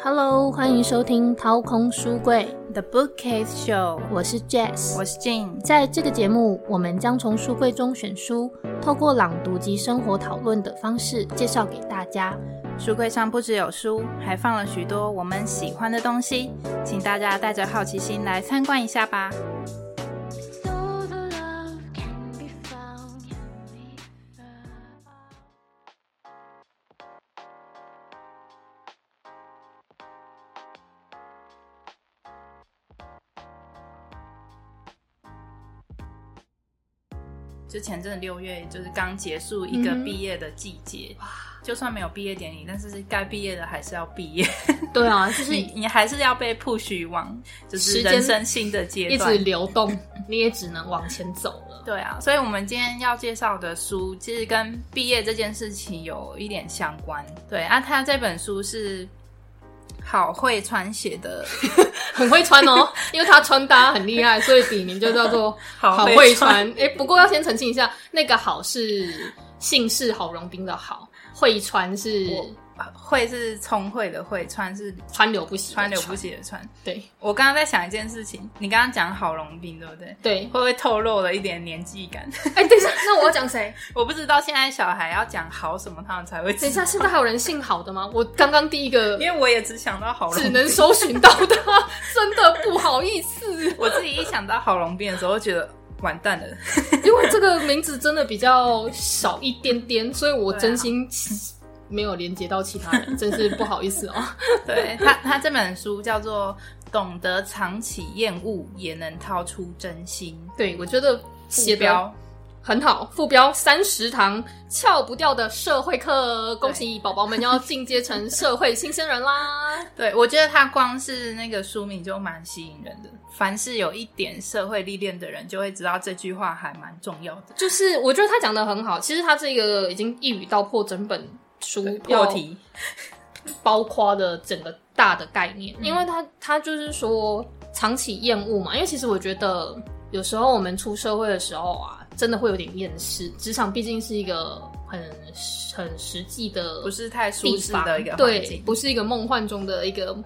Hello，欢迎收听掏空书柜 The Bookcase Show，我是 Jess，我是 Jane。在这个节目，我们将从书柜中选书，透过朗读及生活讨论的方式介绍给大家。书柜上不只有书，还放了许多我们喜欢的东西，请大家带着好奇心来参观一下吧。之前真的六月就是刚结束一个毕业的季节，就算没有毕业典礼，但是该毕业的还是要毕业。对啊，就是你你还是要被 push 往就是人生新的阶段，一直流动，你也只能往前走了。对啊，所以我们今天要介绍的书，其实跟毕业这件事情有一点相关。对啊，他这本书是。好会穿鞋的，很会穿哦，因为他穿搭很厉害，所以笔名就叫做 好会穿。哎，不过要先澄清一下，那个好是姓氏郝荣斌的好，会穿是。会是聪慧的会，川是川流不息，川流不息的川。对我刚刚在想一件事情，你刚刚讲郝龙斌对不对？对，会不会透露了一点年纪感？哎，等一下，那我要讲谁？我不知道现在小孩要讲好什么，他们才会。等一下，现在还有人姓好的吗？我刚刚第一个，因为我也只想到郝，只能搜寻到他，真的不好意思。我自己一想到郝龙斌的时候，觉得完蛋了，因为这个名字真的比较少一点点，所以我真心。没有连接到其他人，真是不好意思哦。对他，他这本书叫做《懂得藏起厌恶，也能掏出真心》。对我觉得写标很好，副标三十堂翘不掉的社会课，恭喜宝宝们要进阶成社会新鲜人啦！对我觉得他光是那个书名就蛮吸引人的，凡是有一点社会历练的人，就会知道这句话还蛮重要的。就是我觉得他讲的很好，其实他这个已经一语道破整本。书破题，包括的整个大的概念，因为他他就是说长期厌恶嘛，因为其实我觉得有时候我们出社会的时候啊，真的会有点厌世。职场毕竟是一个很很实际的，不是太舒适的一个对，不是一个梦幻中的一个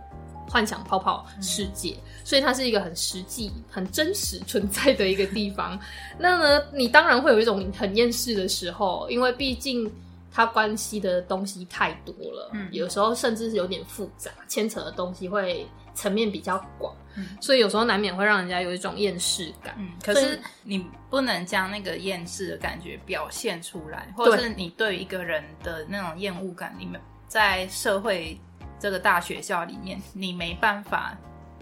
幻想泡泡世界，所以它是一个很实际、很真实存在的一个地方。那呢，你当然会有一种很厌世的时候，因为毕竟。它关系的东西太多了，嗯，有时候甚至是有点复杂，牵扯的东西会层面比较广，嗯，所以有时候难免会让人家有一种厌世感。嗯，可是你不能将那个厌世的感觉表现出来，或者是你对一个人的那种厌恶感，你们在社会这个大学校里面，你没办法，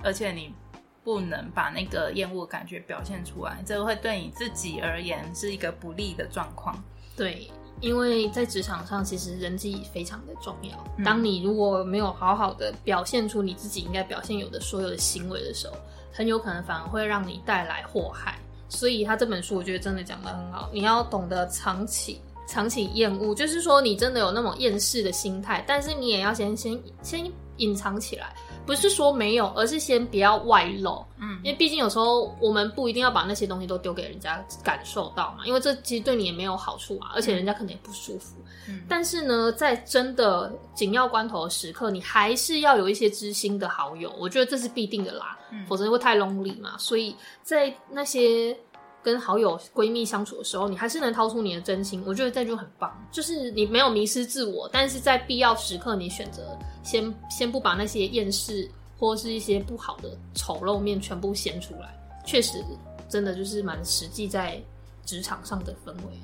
而且你不能把那个厌恶感觉表现出来，这个会对你自己而言是一个不利的状况。对。因为在职场上，其实人际非常的重要。当你如果没有好好的表现出你自己应该表现有的所有的行为的时候，很有可能反而会让你带来祸害。所以他这本书，我觉得真的讲的很好。你要懂得藏起藏起厌恶，就是说你真的有那种厌世的心态，但是你也要先先先隐藏起来。不是说没有，而是先不要外露。嗯，因为毕竟有时候我们不一定要把那些东西都丢给人家感受到嘛，因为这其实对你也没有好处啊，而且人家可能也不舒服。嗯，但是呢，在真的紧要关头的时刻，你还是要有一些知心的好友，我觉得这是必定的啦，否则会太 lonely 嘛。所以在那些。跟好友、闺蜜相处的时候，你还是能掏出你的真心，我觉得这就很棒。就是你没有迷失自我，但是在必要时刻，你选择先先不把那些厌世或是一些不好的丑陋面全部显出来，确实真的就是蛮实际在职场上的氛围。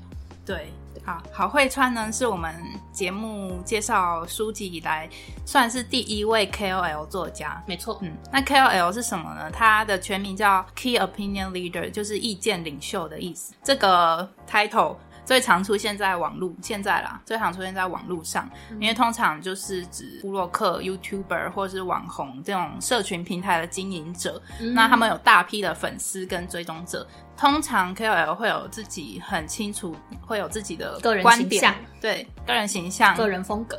对。好好会穿呢，是我们节目介绍书籍以来算是第一位 KOL 作家。没错，嗯，那 KOL 是什么呢？它的全名叫 Key Opinion Leader，就是意见领袖的意思。这个 title 最常出现在网络，现在啦，最常出现在网络上，因为通常就是指布洛克、YouTuber 或是网红这种社群平台的经营者，那他们有大批的粉丝跟追踪者。通常 KOL 会有自己很清楚，会有自己的个人形象，对个人形象、个人风格，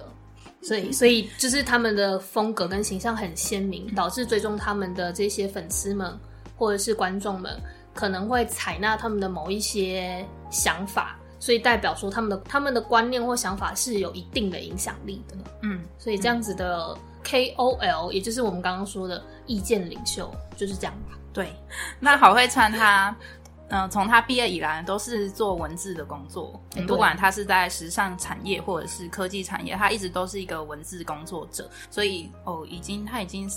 所以所以就是他们的风格跟形象很鲜明，导致追踪他们的这些粉丝们或者是观众们可能会采纳他们的某一些想法，所以代表说他们的他们的观念或想法是有一定的影响力的。嗯，所以这样子的 KOL，也就是我们刚刚说的意见领袖，就是这样吧。对，那郝慧川他，嗯，从他毕业以来都是做文字的工作，不管他是在时尚产业或者是科技产业，他一直都是一个文字工作者。所以哦，已经他已经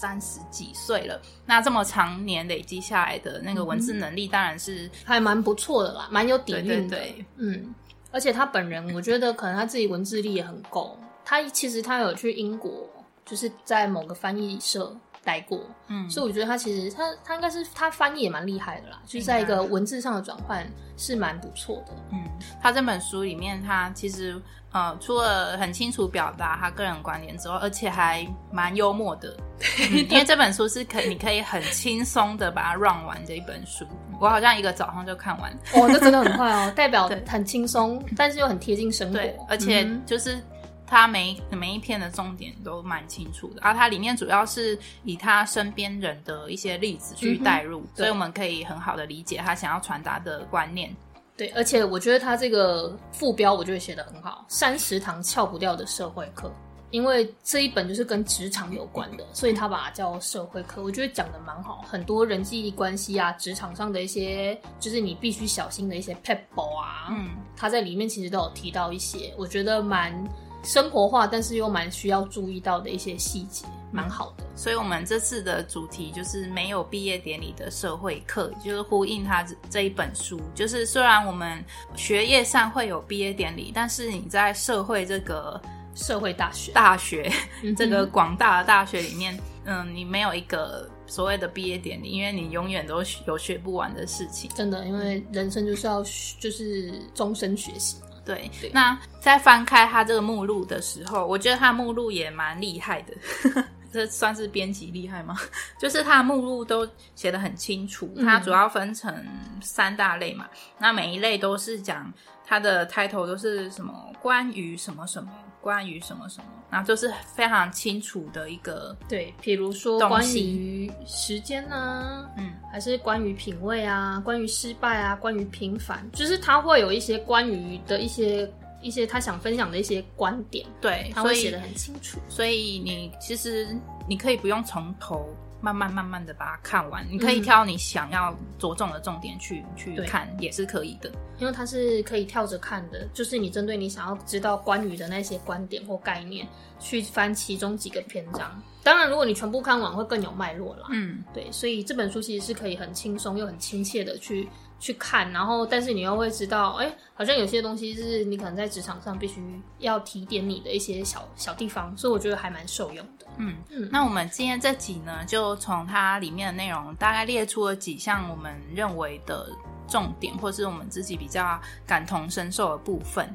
三十几岁了，那这么长年累积下来的那个文字能力，当然是还蛮不错的啦，蛮有底蕴的。嗯，而且他本人，我觉得可能他自己文字力也很够。他其实他有去英国，就是在某个翻译社。待过，嗯，所以我觉得他其实他他应该是他翻译也蛮厉害的啦，就是在一个文字上的转换是蛮不错的。嗯，他这本书里面，他其实呃除了很清楚表达他个人观点之外，而且还蛮幽默的。因为这本书是可你可以很轻松的把它 run 完的一本书，我好像一个早上就看完。哦，那真的很快哦，代表很轻松，但是又很贴近生活，而且就是。他每每一篇的重点都蛮清楚的，而它里面主要是以他身边人的一些例子去带入，所以我们可以很好的理解他想要传达的观念。对，而且我觉得他这个副标我觉得写的很好，三十堂翘不掉的社会课，因为这一本就是跟职场有关的，所以他把它叫社会课，我觉得讲的蛮好，很多人际关系啊，职场上的一些就是你必须小心的一些 pebble 啊，嗯，他在里面其实都有提到一些，我觉得蛮。生活化，但是又蛮需要注意到的一些细节，蛮好的。所以，我们这次的主题就是没有毕业典礼的社会课，就是呼应他这一本书。就是虽然我们学业上会有毕业典礼，但是你在社会这个社会大学、大学这个广大的大学里面，嗯，你没有一个所谓的毕业典礼，因为你永远都有学不完的事情。真的，因为人生就是要就是终身学习。对，那在翻开他这个目录的时候，我觉得他目录也蛮厉害的。这算是编辑厉害吗？就是他的目录都写的很清楚，它主要分成三大类嘛。那每一类都是讲它的 title 都是什么关于什么什么。关于什么什么，然后就是非常清楚的一个对，比如说关于时间呢，嗯，还是关于品味啊，关于失败啊，关于平凡，就是他会有一些关于的一些一些他想分享的一些观点，对，他会写的很清楚，所以你其实你可以不用从头。慢慢慢慢的把它看完，你可以挑你想要着重的重点去去看，也是可以的。因为它是可以跳着看的，就是你针对你想要知道关于的那些观点或概念，去翻其中几个篇章。当然，如果你全部看完，会更有脉络啦。嗯，对，所以这本书其实是可以很轻松又很亲切的去去看，然后但是你又会知道，哎，好像有些东西是你可能在职场上必须要提点你的一些小小地方，所以我觉得还蛮受用的。嗯嗯，那我们今天这集呢，就从它里面的内容大概列出了几项我们认为的重点，或是我们自己比较感同身受的部分。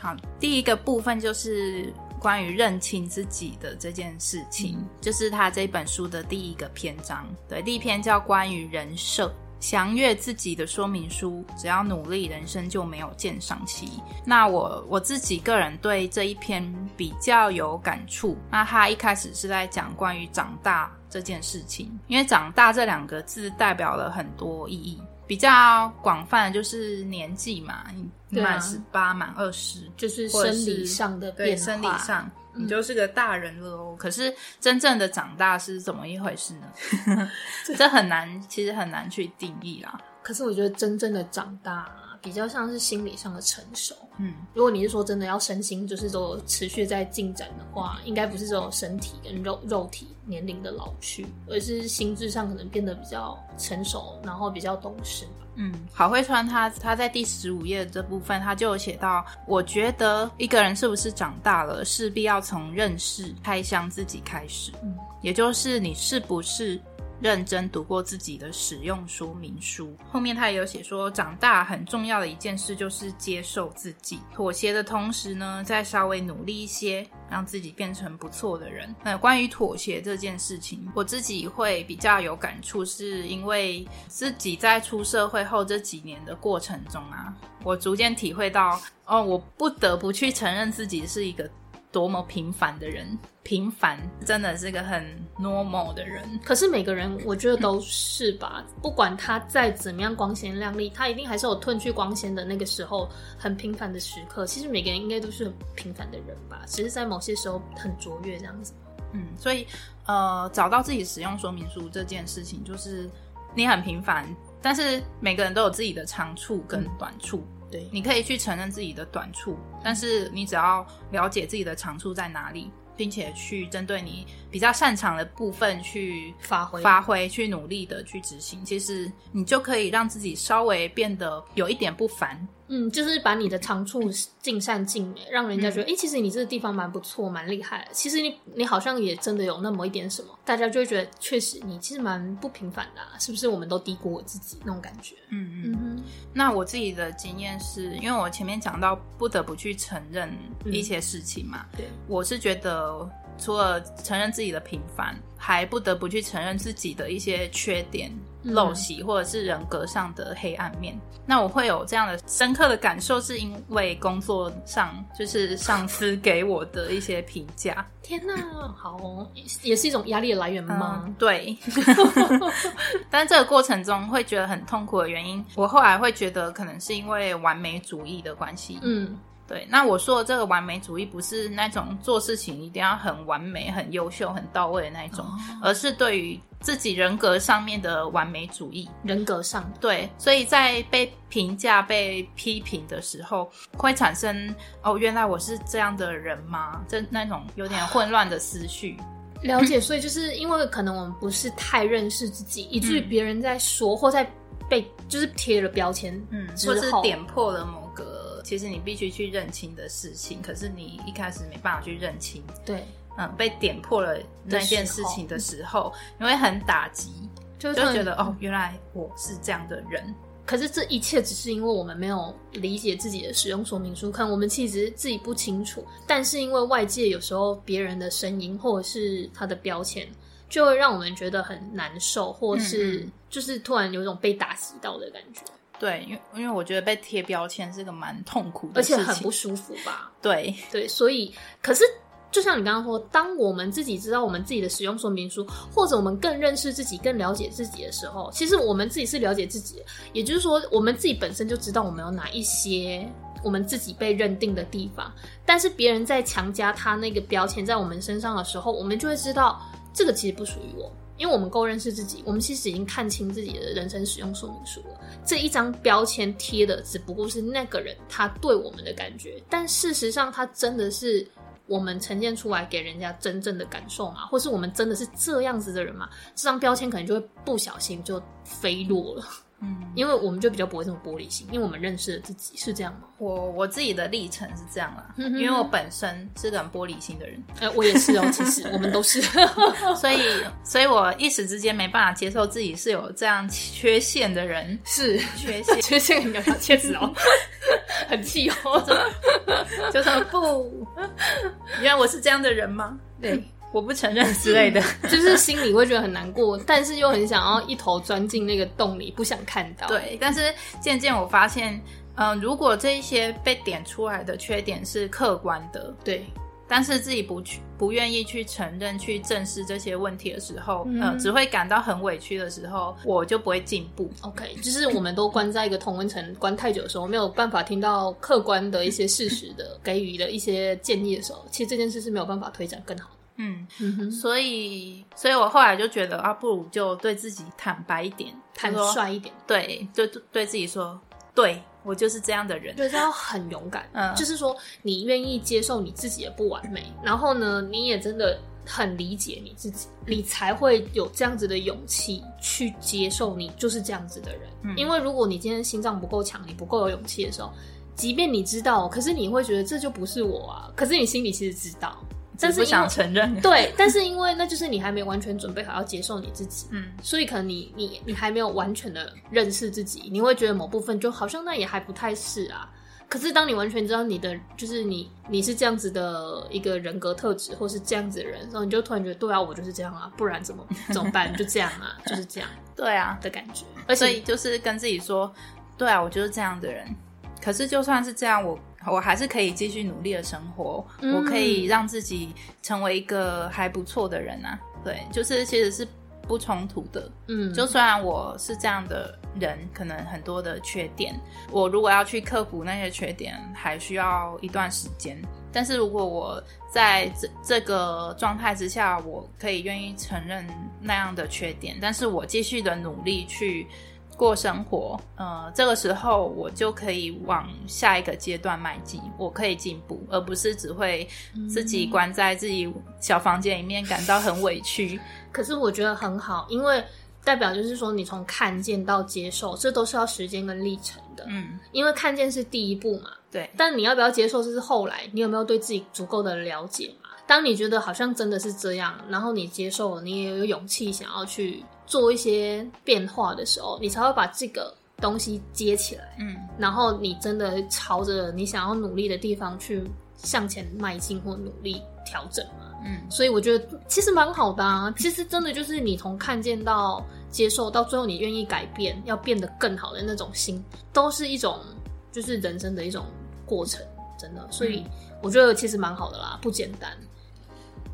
好，第一个部分就是。关于认清自己的这件事情，就是他这本书的第一个篇章。对，第一篇叫关于人设，详阅自己的说明书。只要努力，人生就没有鉴赏期。那我我自己个人对这一篇比较有感触。那他一开始是在讲关于长大这件事情，因为长大这两个字代表了很多意义。比较广泛的就是年纪嘛，你满十八、满二十，就是生理上的变化。生理上，你就是个大人了哦。可是真正的长大是怎么一回事呢？这很难，其实很难去定义啦。可是我觉得真正的长大。比较像是心理上的成熟，嗯，如果你是说真的要身心就是都持续在进展的话，应该不是这种身体跟肉肉体年龄的老去，而是心智上可能变得比较成熟，然后比较懂事吧。嗯，郝慧川他他在第十五页这部分他就有写到，我觉得一个人是不是长大了，势必要从认识开箱自己开始，嗯，也就是你是不是。认真读过自己的使用说明书，后面他也有写说，长大很重要的一件事就是接受自己，妥协的同时呢，再稍微努力一些，让自己变成不错的人。那关于妥协这件事情，我自己会比较有感触，是因为自己在出社会后这几年的过程中啊，我逐渐体会到，哦，我不得不去承认自己是一个。多么平凡的人，平凡真的是个很 normal 的人。可是每个人，我觉得都是吧。不管他再怎么样光鲜亮丽，他一定还是有褪去光鲜的那个时候，很平凡的时刻。其实每个人应该都是很平凡的人吧，只是在某些时候很卓越这样子。嗯，所以呃，找到自己使用说明书这件事情，就是你很平凡，但是每个人都有自己的长处跟短处。对，你可以去承认自己的短处，但是你只要了解自己的长处在哪里，并且去针对你比较擅长的部分去发挥发挥，去努力的去执行，其实你就可以让自己稍微变得有一点不凡。嗯，就是把你的长处尽善尽美，让人家觉得，哎，其实你这个地方蛮不错，蛮厉害。其实你你好像也真的有那么一点什么，大家就会觉得，确实你其实蛮不平凡的，是不是？我们都低估我自己那种感觉。嗯嗯。那我自己的经验是，因为我前面讲到不得不去承认一些事情嘛，对，我是觉得除了承认自己的平凡，还不得不去承认自己的一些缺点。陋习或者是人格上的黑暗面，那我会有这样的深刻的感受，是因为工作上就是上司给我的一些评价。天哪，好，也是一种压力的来源吗？对。但这个过程中会觉得很痛苦的原因，我后来会觉得可能是因为完美主义的关系。嗯。对，那我说的这个完美主义不是那种做事情一定要很完美、很优秀、很到位的那种，而是对于自己人格上面的完美主义。人格上，对，所以在被评价、被批评的时候，会产生哦，原来我是这样的人吗？这那种有点混乱的思绪。了解，所以就是因为可能我们不是太认识自己，以至于别人在说或在被就是贴了标签，嗯，或是点破了某个。其实你必须去认清的事情，可是你一开始没办法去认清。对，嗯，被点破了那件事情的时候，你会很打击，就就觉得哦，原来我是这样的人。可是这一切只是因为我们没有理解自己的使用说明书，看我们其实自己不清楚。但是因为外界有时候别人的声音或者是他的标签，就会让我们觉得很难受，或是就是突然有一种被打击到的感觉。对，因为因为我觉得被贴标签是个蛮痛苦的，而且很不舒服吧？对对，所以可是就像你刚刚说，当我们自己知道我们自己的使用说明书，或者我们更认识自己、更了解自己的时候，其实我们自己是了解自己，也就是说，我们自己本身就知道我们有哪一些我们自己被认定的地方，但是别人在强加他那个标签在我们身上的时候，我们就会知道这个其实不属于我。因为我们够认识自己，我们其实已经看清自己的人生使用说明书了。这一张标签贴的只不过是那个人他对我们的感觉，但事实上，他真的是我们呈现出来给人家真正的感受吗？或是我们真的是这样子的人吗？这张标签可能就会不小心就飞落了。嗯，因为我们就比较不会这么玻璃心，因为我们认识了自己，是这样吗？我我自己的历程是这样啦，因为我本身是个很玻璃心的人，哎，我也是哦，其实我们都是，所以，所以我一时之间没办法接受自己是有这样缺陷的人，是。缺陷，缺陷很要切齿哦，很气哦，就说不，原来我是这样的人吗？对。我不承认之类的，就是心里会觉得很难过，但是又很想要一头钻进那个洞里，不想看到。对，但是渐渐我发现，嗯，如果这一些被点出来的缺点是客观的，对，但是自己不去、不愿意去承认、去正视这些问题的时候，嗯，只会感到很委屈的时候，我就不会进步。OK，就是我们都关在一个同温层关太久的时候，没有办法听到客观的一些事实的给予的一些建议的时候，其实这件事是没有办法推展更好。嗯，所以，所以我后来就觉得啊，不如就对自己坦白一点，坦率一点，对，就对自己说，对我就是这样的人，就是要很勇敢，嗯，就是说你愿意接受你自己的不完美，然后呢，你也真的很理解你自己，你才会有这样子的勇气去接受你就是这样子的人。因为如果你今天心脏不够强，你不够有勇气的时候，即便你知道，可是你会觉得这就不是我啊，可是你心里其实知道。但是不想承认，对，但是因为那就是你还没完全准备好要接受你自己，嗯，所以可能你你你还没有完全的认识自己，你会觉得某部分就好像那也还不太是啊。可是当你完全知道你的就是你你是这样子的一个人格特质，或是这样子的人，然后你就突然觉得对啊，我就是这样啊，不然怎么怎么办？就这样啊，就是这样，对啊的感觉。而且就是跟自己说，对啊，我就是这样的人。可是就算是这样，我。我还是可以继续努力的生活，我可以让自己成为一个还不错的人啊。对，就是其实是不冲突的。嗯，就虽然我是这样的人，可能很多的缺点，我如果要去克服那些缺点，还需要一段时间。但是如果我在这这个状态之下，我可以愿意承认那样的缺点，但是我继续的努力去过生活，呃，这个时候我就可以往下一个阶段迈进，我可以进步，而不是只会自己关在自己小房间里面感到很委屈。可是我觉得很好，因为代表就是说，你从看见到接受，这都是要时间跟历程的。嗯，因为看见是第一步嘛，对，但你要不要接受，这是后来你有没有对自己足够的了解嘛？当你觉得好像真的是这样，然后你接受了，你也有勇气想要去做一些变化的时候，你才会把这个东西接起来。嗯，然后你真的朝着你想要努力的地方去向前迈进或努力调整嘛。嗯，所以我觉得其实蛮好的啊。其实真的就是你从看见到接受，到最后你愿意改变，要变得更好的那种心，都是一种就是人生的一种过程，真的。所以我觉得其实蛮好的啦，不简单。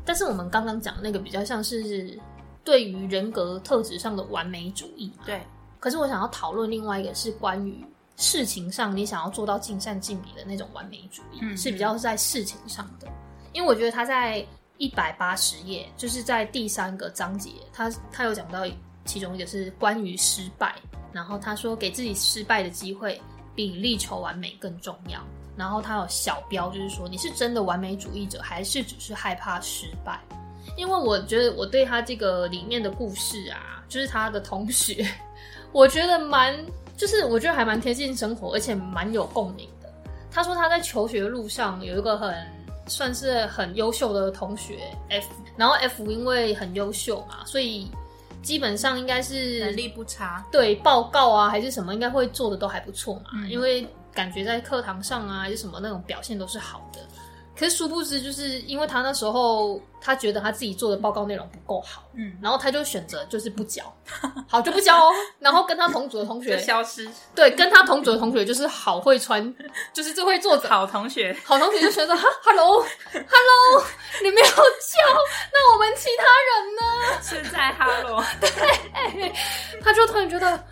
但是我们刚刚讲的那个比较像是对于人格特质上的完美主义。对。可是我想要讨论另外一个是关于事情上你想要做到尽善尽美的那种完美主义，嗯是比较是在事情上的。因为我觉得他在一百八十页，就是在第三个章节，他他有讲到其中一个是关于失败，然后他说给自己失败的机会比力求完美更重要。然后他有小标，就是说你是真的完美主义者，还是只是害怕失败？因为我觉得我对他这个里面的故事啊，就是他的同学，我觉得蛮，就是我觉得还蛮贴近生活，而且蛮有共鸣的。他说他在求学路上有一个很算是很优秀的同学 F，然后 F 因为很优秀嘛，所以基本上应该是能力不差。对报告啊还是什么，应该会做的都还不错嘛，嗯因为感觉在课堂上啊还是什么那种表现都是好的。可是殊不知，就是因为他那时候他觉得他自己做的报告内容不够好，嗯，然后他就选择就是不交，好就不交哦。然后跟他同组的同就学，消失。对，跟他同组的同学就是好会穿，就是最会做 好同学，好同学就觉得哈，hello，hello，你没有教，那我们其他人呢？是在哈罗。他就突然觉得，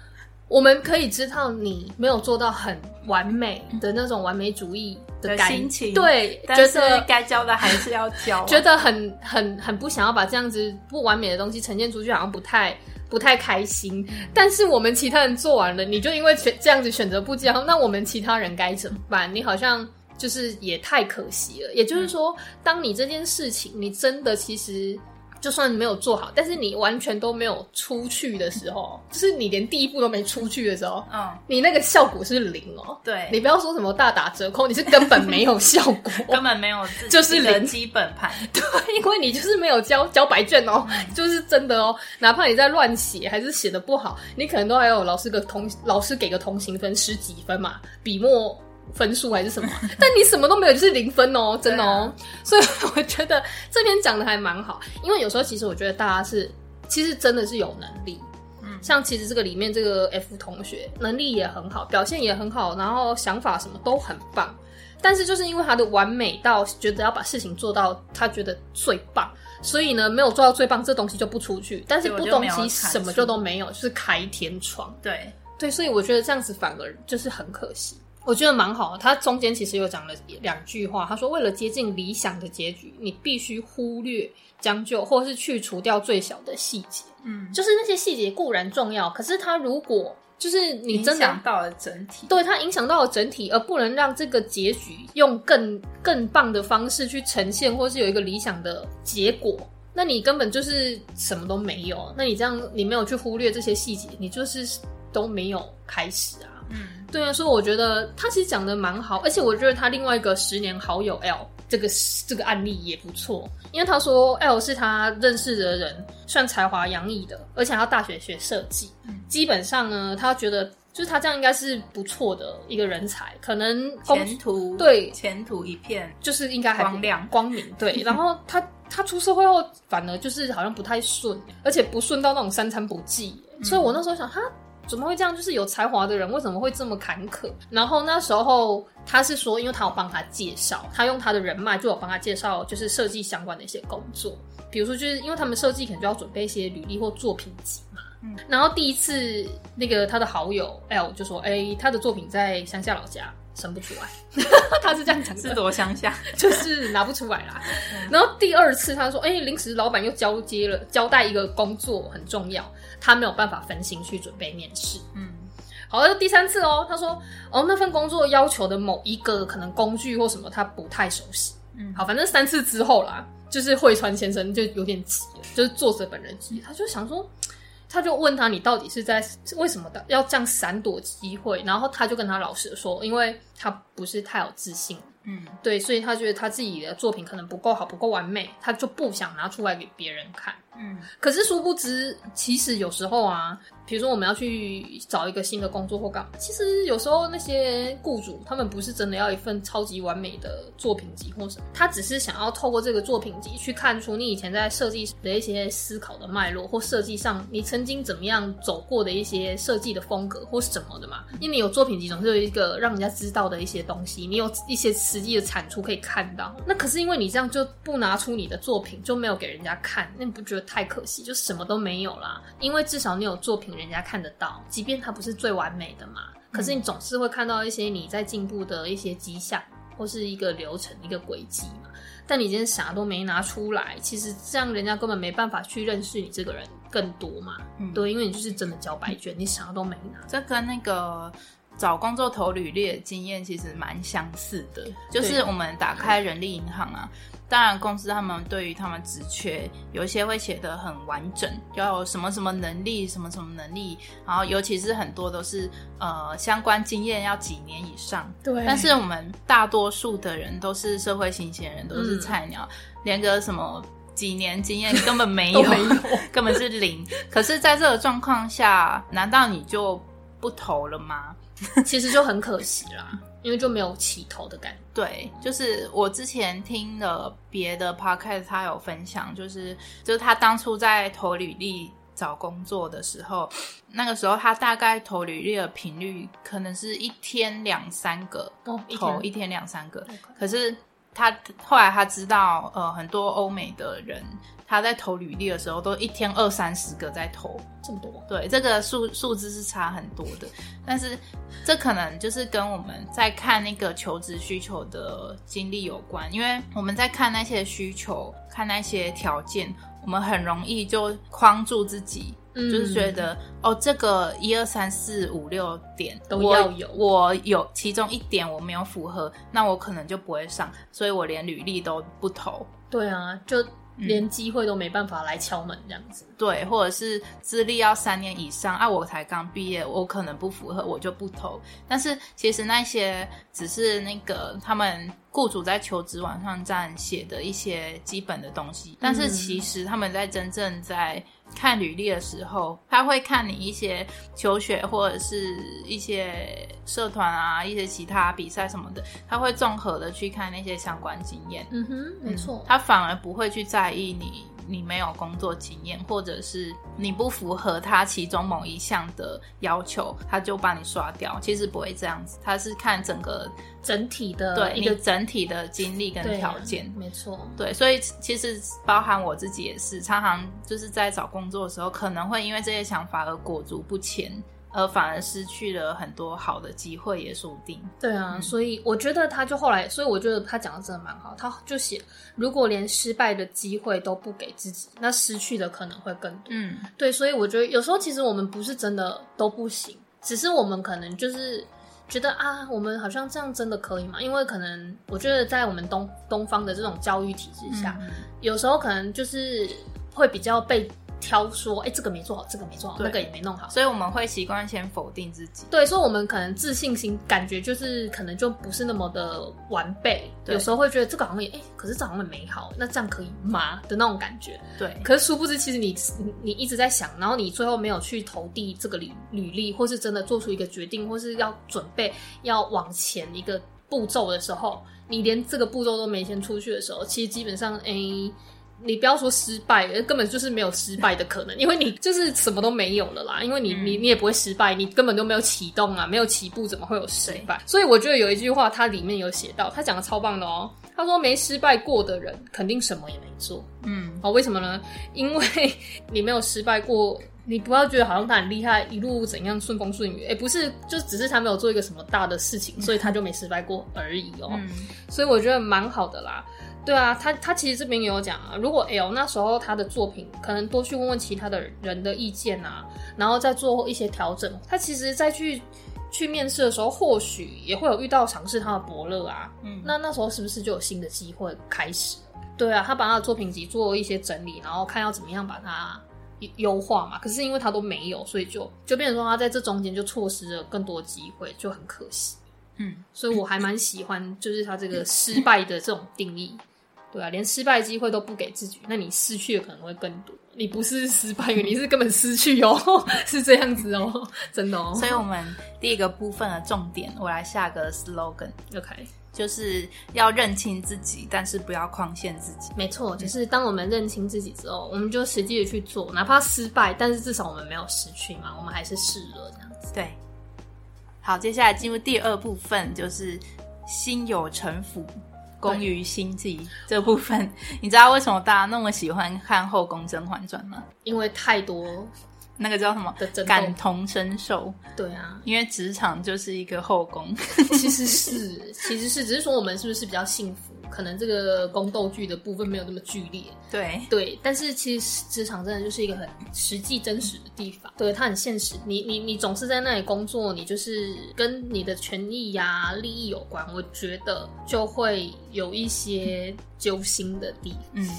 我们可以知道你没有做到很完美的那种完美主义的心情对，但是觉得该教的还是要教啊、觉得很很很不想要把这样子不完美的东西呈现出去，好像不太不太开心。但是我们其他人做完了，你就因为选这样子选择不教，那我们其他人该怎么办？你好像就是也太可惜了。也就是说，当你这件事情你真的其实。就算你没有做好，但是你完全都没有出去的时候，就是你连第一步都没出去的时候，嗯，你那个效果是零哦。对，你不要说什么大打折扣，你是根本没有效果。根本没有就是的零基本盘。对，因为你就是没有交交白卷哦，就是真的哦。哪怕你在乱写，还是写的不好，你可能都还有老师个同老师给个同行分十几分嘛，笔墨分数还是什么，但你什么都没有，就是零分哦，真的哦。所以我觉得这篇讲的还蛮好，因为有时候其实我觉得大家是其实真的是有能力。嗯像其实这个里面这个 F 同学能力也很好，表现也很好，然后想法什么都很棒，但是就是因为他的完美到觉得要把事情做到他觉得最棒，所以呢没有做到最棒，这东西就不出去。但是不东西什么就都没有，就是开天窗。对，对，所以我觉得这样子反而就是很可惜。我觉得蛮好的，他中间其实有讲了两句话，他说为了接近理想的结局，你必须忽略、将就，或是去除掉最小的细节。嗯，就是那些细节固然重要，可是它如果就是你影真的响到了整体。对它影响到了整体，而不能让这个结局用更更棒的方式去呈现，或是有一个理想的结果，那你根本就是什么都没有。那你这样，你没有去忽略这些细节，你就是都没有开始啊。嗯，对啊，所以我觉得他其实讲的蛮好，而且我觉得他另外一个十年好友 L 这个这个案例也不错，因为他说 L 是他认识的人算才华洋溢的，而且他大学学设计，基本上呢，他觉得就是他这样应该是不错的一个人才，可能前途对前途一片就是应该还不光亮光明，对。然后他他出社会后，反而就是好像不太顺，而且不顺到那种三餐不继。所以我那时候想，他怎么会这样？就是有才华的人为什么会这么坎坷？然后那时候他是说，因为他有帮他介绍，他用他的人脉就有帮他介绍，就是设计相关的一些工作。比如说，就是因为他们设计可能就要准备一些履历或作品集嘛。嗯然后第一次那个他的好友 L 就说：“哎、他的作品在乡下老家，生不出来，他是这样讲的，是多乡下，就是拿不出来啦。然后第二次他说，哎、临时老板又交接了交代一个工作很重要，他没有办法分心去准备面试。嗯，好，那第三次哦，他说，哦，那份工作要求的某一个可能工具或什么，他不太熟悉。嗯好，反正三次之后啦，就是惠川先生就有点急了，就是作者本人急，他就想说，他就问他你到底是在为什么的要这样闪躲机会？然后他就跟他老实说，因为他不是太有自信，嗯对，所以他觉得他自己的作品可能不够好，不够完美，他就不想拿出来给别人看。嗯可是殊不知，其实有时候啊，比如说我们要去找一个新的工作或干嘛，其实有时候那些雇主他们不是真的要一份超级完美的作品集或什么，他只是想要透过这个作品集去看出你以前在设计的一些思考的脉络，或设计上你曾经怎么样走过的一些设计的风格或什么的嘛。因为你有作品集，总是有一个让人家知道的一些东西，你有一些实际的产出可以看到。那可是因为你这样就不拿出你的作品，就没有给人家看，那你不觉得太可惜？就什么都没有啦。因为至少你有作品，人家看得到，即便它不是最完美的嘛。可是你总是会看到一些你在进步的一些迹象，或是一个流程、一个轨迹嘛。但你今天啥都没拿出来，其实这样人家根本没办法去认识你这个人更多嘛。嗯对，因为你就是真的交白卷，你啥都没拿。这跟那个找工作投履历的经验其实蛮相似的，就是我们打开人力银行啊，当然公司他们对于他们职缺有一些会写的很完整，要有什么什么能力，什么什么能力，然后尤其是很多都是呃相关经验要几年以上，对但是我们大多数的人都是社会新鲜人，都是菜鸟，连个什么。几年经验根本没有，没有 根本是零。可是，在这个状况下，难道你就不投了吗？其实就很可惜啦，因为就没有起头的感觉。对，就是我之前听了别的 podcast，他有分享，就是就是他当初在投履历找工作的时候，那个时候他大概投履历的频率可能是一天两三个，哦，一天投一天两三个。可是他后来他知道，呃，很多欧美的人他在投履历的时候都一天二三十个在投，这么多，对，这个数数字是差很多的，但是这可能就是跟我们在看那个求职需求的经历有关，因为我们在看那些需求、看那些条件，我们很容易就框住自己，嗯就是觉得哦，这个一二三四五六点都要有我有其中一点我没有符合，那我可能就不会上，所以我连履历都不投。对啊，就连机会都没办法来敲门这样子。对，或者是资历要三年以上啊，我才刚毕业，我可能不符合，我就不投。但是其实那些只是那个他们雇主在求职网上站写的一些基本的东西，但是其实他们在真正在看履历的时候，他会看你一些求学或者是一些社团啊、一些其他比赛什么的，他会综合的去看那些相关经验。嗯哼，没错。他反而不会去在意你你没有工作经验，或者是你不符合他其中某一项的要求，他就把你刷掉。其实不会这样子，他是看整个整体的对你一个整体的经历跟条件。没错。对，所以其实包含我自己也是，常常就是在找工作的时候，可能会因为这些想法而裹足不前，而反而失去了很多好的机会，也说不定。对啊，所以我觉得他就后来，所以我觉得他讲的真的蛮好。他就写，如果连失败的机会都不给自己，那失去的可能会更多。嗯，对，所以我觉得有时候其实我们不是真的都不行，只是我们可能就是觉得啊，我们好像这样真的可以吗？因为可能我觉得在我们东东方的这种教育体制下，嗯有时候可能就是会比较被挑说，哎、这个没做好，这个没做好，那个也没弄好。所以我们会习惯先否定自己。对，所以我们可能自信心感觉就是可能就不是那么的完备，有时候会觉得这个好像也哎、可是这好像也没好，那这样可以吗的那种感觉。对，可是殊不知，其实你你你一直在想，然后你最后没有去投递这个履履历，或是真的做出一个决定，或是要准备要往前一个步骤的时候，你连这个步骤都没先出去的时候，其实基本上，诶、你不要说失败，根本就是没有失败的可能，因为你就是什么都没有了啦。因为你你你也不会失败，你根本就没有启动啊，没有起步，怎么会有失败？所以我觉得有一句话，它里面有写到，他讲的超棒的哦。他说：“没失败过的人，肯定什么也没做。”嗯，好，为什么呢？因为 你没有失败过你不要觉得好像他很厉害，一路怎样顺风顺雨，哎，不是，就只是他没有做一个什么大的事情，所以他就没失败过而已哦。所以我觉得蛮好的啦。对啊，他他其实这边也有讲啊，如果 L 那时候他的作品可能多去问问其他的人的意见啊，然后再做一些调整，他其实再去去面试的时候，或许也会有遇到尝试他的伯乐啊。嗯，那那时候是不是就有新的机会开始？对啊，他把他的作品集做一些整理，然后看要怎么样把它优化嘛。可是因为他都没有，所以就就变成说他在这中间就错失了更多机会，就很可惜。嗯，所以我还蛮喜欢，就是他这个失败的这种定义。对啊，连失败机会都不给自己，那你失去的可能会更多。你不是失败，你是根本失去哦，是这样子哦，真的哦。所以，我们第一个部分的重点，我来下个 slogan，OK，就是要认清自己，但是不要框限自己。没错，就是当我们认清自己之后，我们就实际的去做，哪怕失败，但是至少我们没有失去嘛，我们还是试了这样子。对。好，接下来进入第二部分，就是心有城府。功于心计这部分，你知道为什么大家那么喜欢看《后宫甄嬛传》吗？因为太多那个叫什么感同身受。对啊，因为职场就是一个后宫，其实是，其实是，只是说我们是不是比较幸福？可能这个宫斗剧的部分没有那么剧烈，对。对，但是其实职场真的就是一个很实际真实的地方，对它很现实。你你你总是在那里工作，你就是跟你的权益呀、利益有关，我觉得就会有一些揪心的地方。嗯，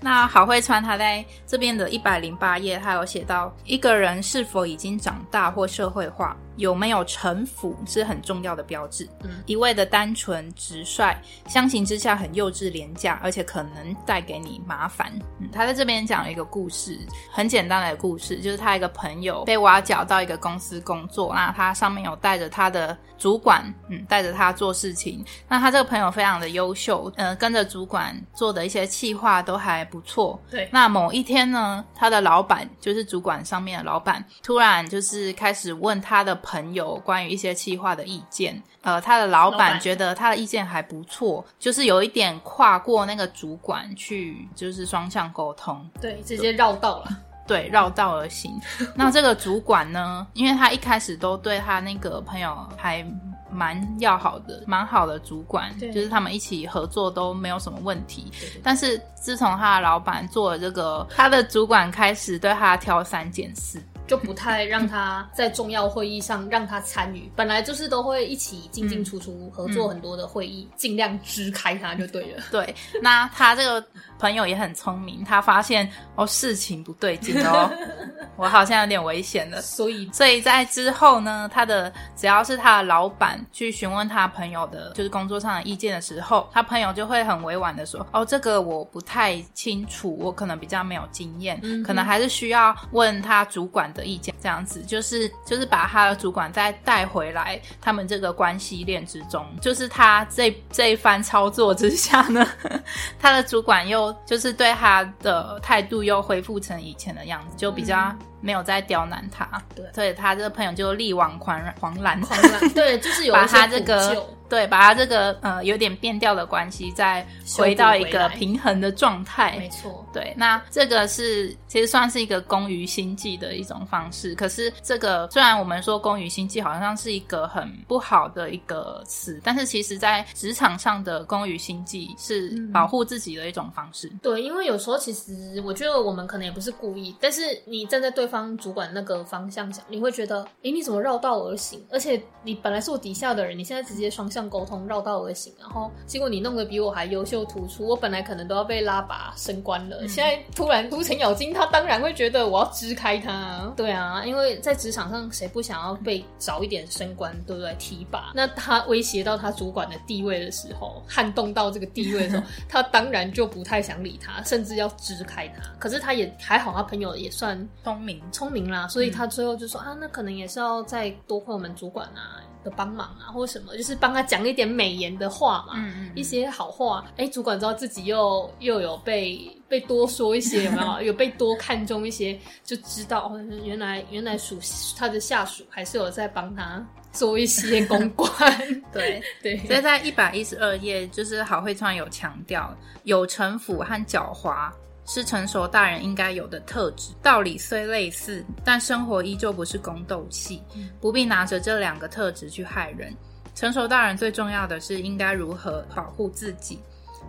那郝慧川他在这边的一百零八页，他有写到一个人是否已经长大或社会化。有没有城府是很重要的标志。嗯，一味的单纯直率，相形之下很幼稚廉价，而且可能带给你麻烦。嗯，他在这边讲了一个故事，很简单的故事，就是他一个朋友被挖角到一个公司工作，那他上面有带着他的主管，嗯，带着他做事情。那他这个朋友非常的优秀，嗯，跟着主管做的一些企划都还不错。对，那某一天呢，他的老板就是主管上面的老板，突然就是开始问他的。朋友关于一些企划的意见，呃，他的老板觉得他的意见还不错，就是有一点跨过那个主管去，就是双向沟通，对，直接绕道了，对，绕道而行。那这个主管呢，因为他一开始都对他那个朋友还蛮要好的，蛮好的主管，就是他们一起合作都没有什么问题。但是自从他的老板做了这个，他的主管开始对他挑三拣四。就不太让他在重要会议上让他参与，本来就是都会一起进进出出合作很多的会议，尽量支开他就对了。对，那他这个朋友也很聪明，他发现哦事情不对劲哦，我好像有点危险了。所以，所以在之后呢，他的只要是他的老板去询问他朋友的，就是工作上的意见的时候，他朋友就会很委婉的说：“哦，这个我不太清楚，我可能比较没有经验，可能还是需要问他主管。”的意见这样子，就是就是把他的主管再带回来，他们这个关系链之中，就是他这这一番操作之下呢，他的主管又就是对他的态度又恢复成以前的样子，就比较。没有再刁难他，对，所以他这个朋友就力挽狂狂澜，对，就是有 把他这个，对，把他这个呃有点变调的关系再回到一个平衡的状态，没错，对，那这个是其实算是一个功于心计的一种方式，可是这个虽然我们说功于心计好像是一个很不好的一个词，但是其实在职场上的功于心计是保护自己的一种方式，对，因为有时候其实我觉得我们可能也不是故意，但是你站在对。方主管那个方向想，你会觉得，哎，你怎么绕道而行？而且你本来是我底下的人，你现在直接双向沟通，绕道而行，然后结果你弄得比我还优秀突出，我本来可能都要被拉拔升官了，现在突然 突成咬金，他当然会觉得我要支开他。对啊，因为在职场上，谁不想要被早一点升官，对不对？提拔，那他威胁到他主管的地位的时候，撼动到这个地位的时候，他当然就不太想理他，甚至要支开他。可是他也还好，他朋友也算聪明。聪明啦，所以他最后就说啊，那可能也是要再多亏我们主管啊的帮忙啊，或者什么，就是帮他讲一点美言的话嘛，一些好话。哎，主管知道自己又又有被被多说一些，有没有？有被多看重一些，就知道原来原来属他的下属还是有在帮他做一些公关。对对，所以在一百一十二页，就是郝慧川有强调，有城府和狡猾。是成熟大人应该有的特质。道理虽类似，但生活依旧不是宫斗戏，不必拿着这两个特质去害人。成熟大人最重要的是应该如何保护自己，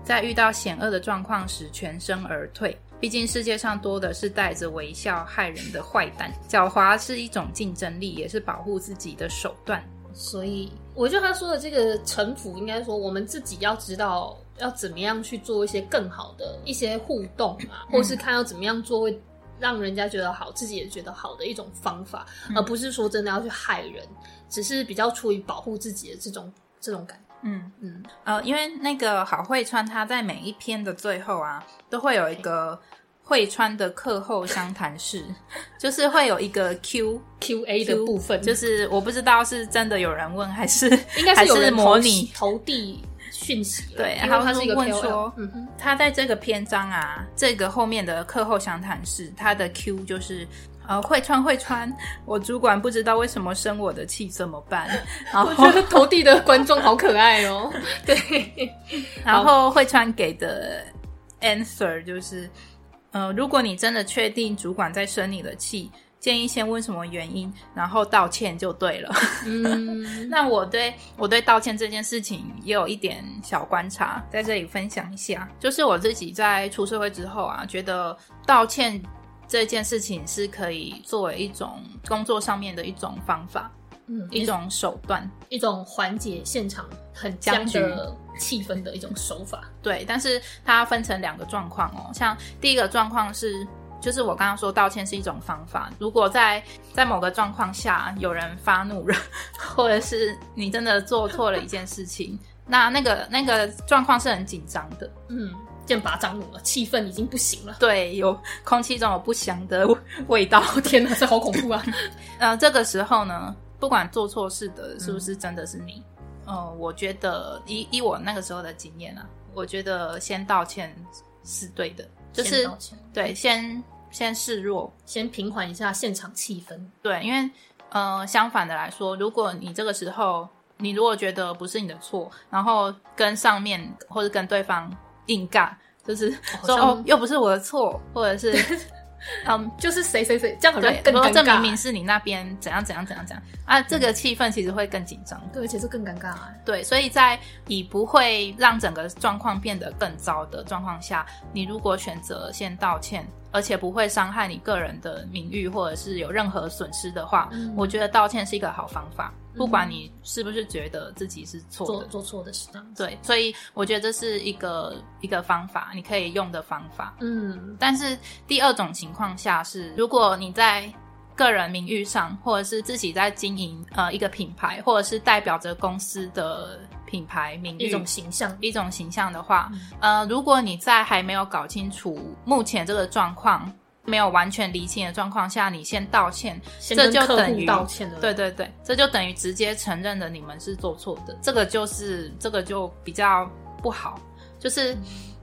在遇到险恶的状况时全身而退。毕竟世界上多的是带着微笑害人的坏蛋，狡猾是一种竞争力，也是保护自己的手段。所以，我觉得他说的这个城府，应该说我们自己要知道要怎么样去做一些更好的一些互动啊，或是看要怎么样做会让人家觉得好，自己也觉得好的一种方法，而不是说真的要去害人，只是比较出于保护自己的这种这种感觉。嗯。嗯，呃，因为那个郝慧川他在每一篇的最后啊，都会有一个慧川的课后相谈室，就是会有一个 Q Q A 的部分，就是我不知道是真的有人问还是应该是有人模拟。投递讯息，对，然后他是一个问说，嗯他在这个篇章啊，这个后面的课后详谈是，他的 Q 就是。呃，会穿会穿，我主管不知道为什么生我的气怎么办？然后投递的观众好可爱哦。对，然后会穿给的 answer 就是，呃，如果你真的确定主管在生你的气，建议先问什么原因，然后道歉就对了。嗯，那我对我对道歉这件事情也有一点小观察，在这里分享一下，就是我自己在出社会之后啊，觉得道歉。这件事情是可以作为一种工作上面的一种方法，嗯，一种手段，一种缓解现场很僵的气氛的一种手法。对，但是它分成两个状况哦。像第一个状况是，就是我刚刚说道歉是一种方法。如果在在某个状况下有人发怒了，或者是你真的做错了一件事情，那那个那个状况是很紧张的，嗯。剑拔张弩了，气氛已经不行了。对，有空气中有不祥的味 道。天哪，这好恐怖啊！呃，这个时候呢，不管做错事的是不是真的是你，呃，我觉得以以我那个时候的经验啊，我觉得先道歉是对的，就是对，先先示弱，先平缓一下现场气氛。对，因为呃，相反的来说，如果你这个时候你如果觉得不是你的错，然后跟上面或者跟对方。硬尬，就是说哦，又不是我的错，或者是，嗯，就是谁谁谁这样好像更尴尬。这明明是你那边怎样怎样怎样怎样啊，这个气氛其实会更紧张，对，而且是更尴尬。啊对，所以在以不会让整个状况变得更糟的状况下，你如果选择先道歉。而且不会伤害你个人的名誉，或者是有任何损失的话，我觉得道歉是一个好方法。不管你是不是觉得自己是错的，做错的事，对，所以我觉得这是一个一个方法，你可以用的方法。嗯，但是第二种情况下是，如果你在个人名誉上，或者是自己在经营呃一个品牌，或者是代表着公司的。品牌名誉一种形象，一种形象的话，呃，如果你在还没有搞清楚目前这个状况，没有完全理清的状况下，你先道歉，这就等于道歉了。对对对，这就等于直接承认了你们是做错的，这个就是这个就比较不好，就是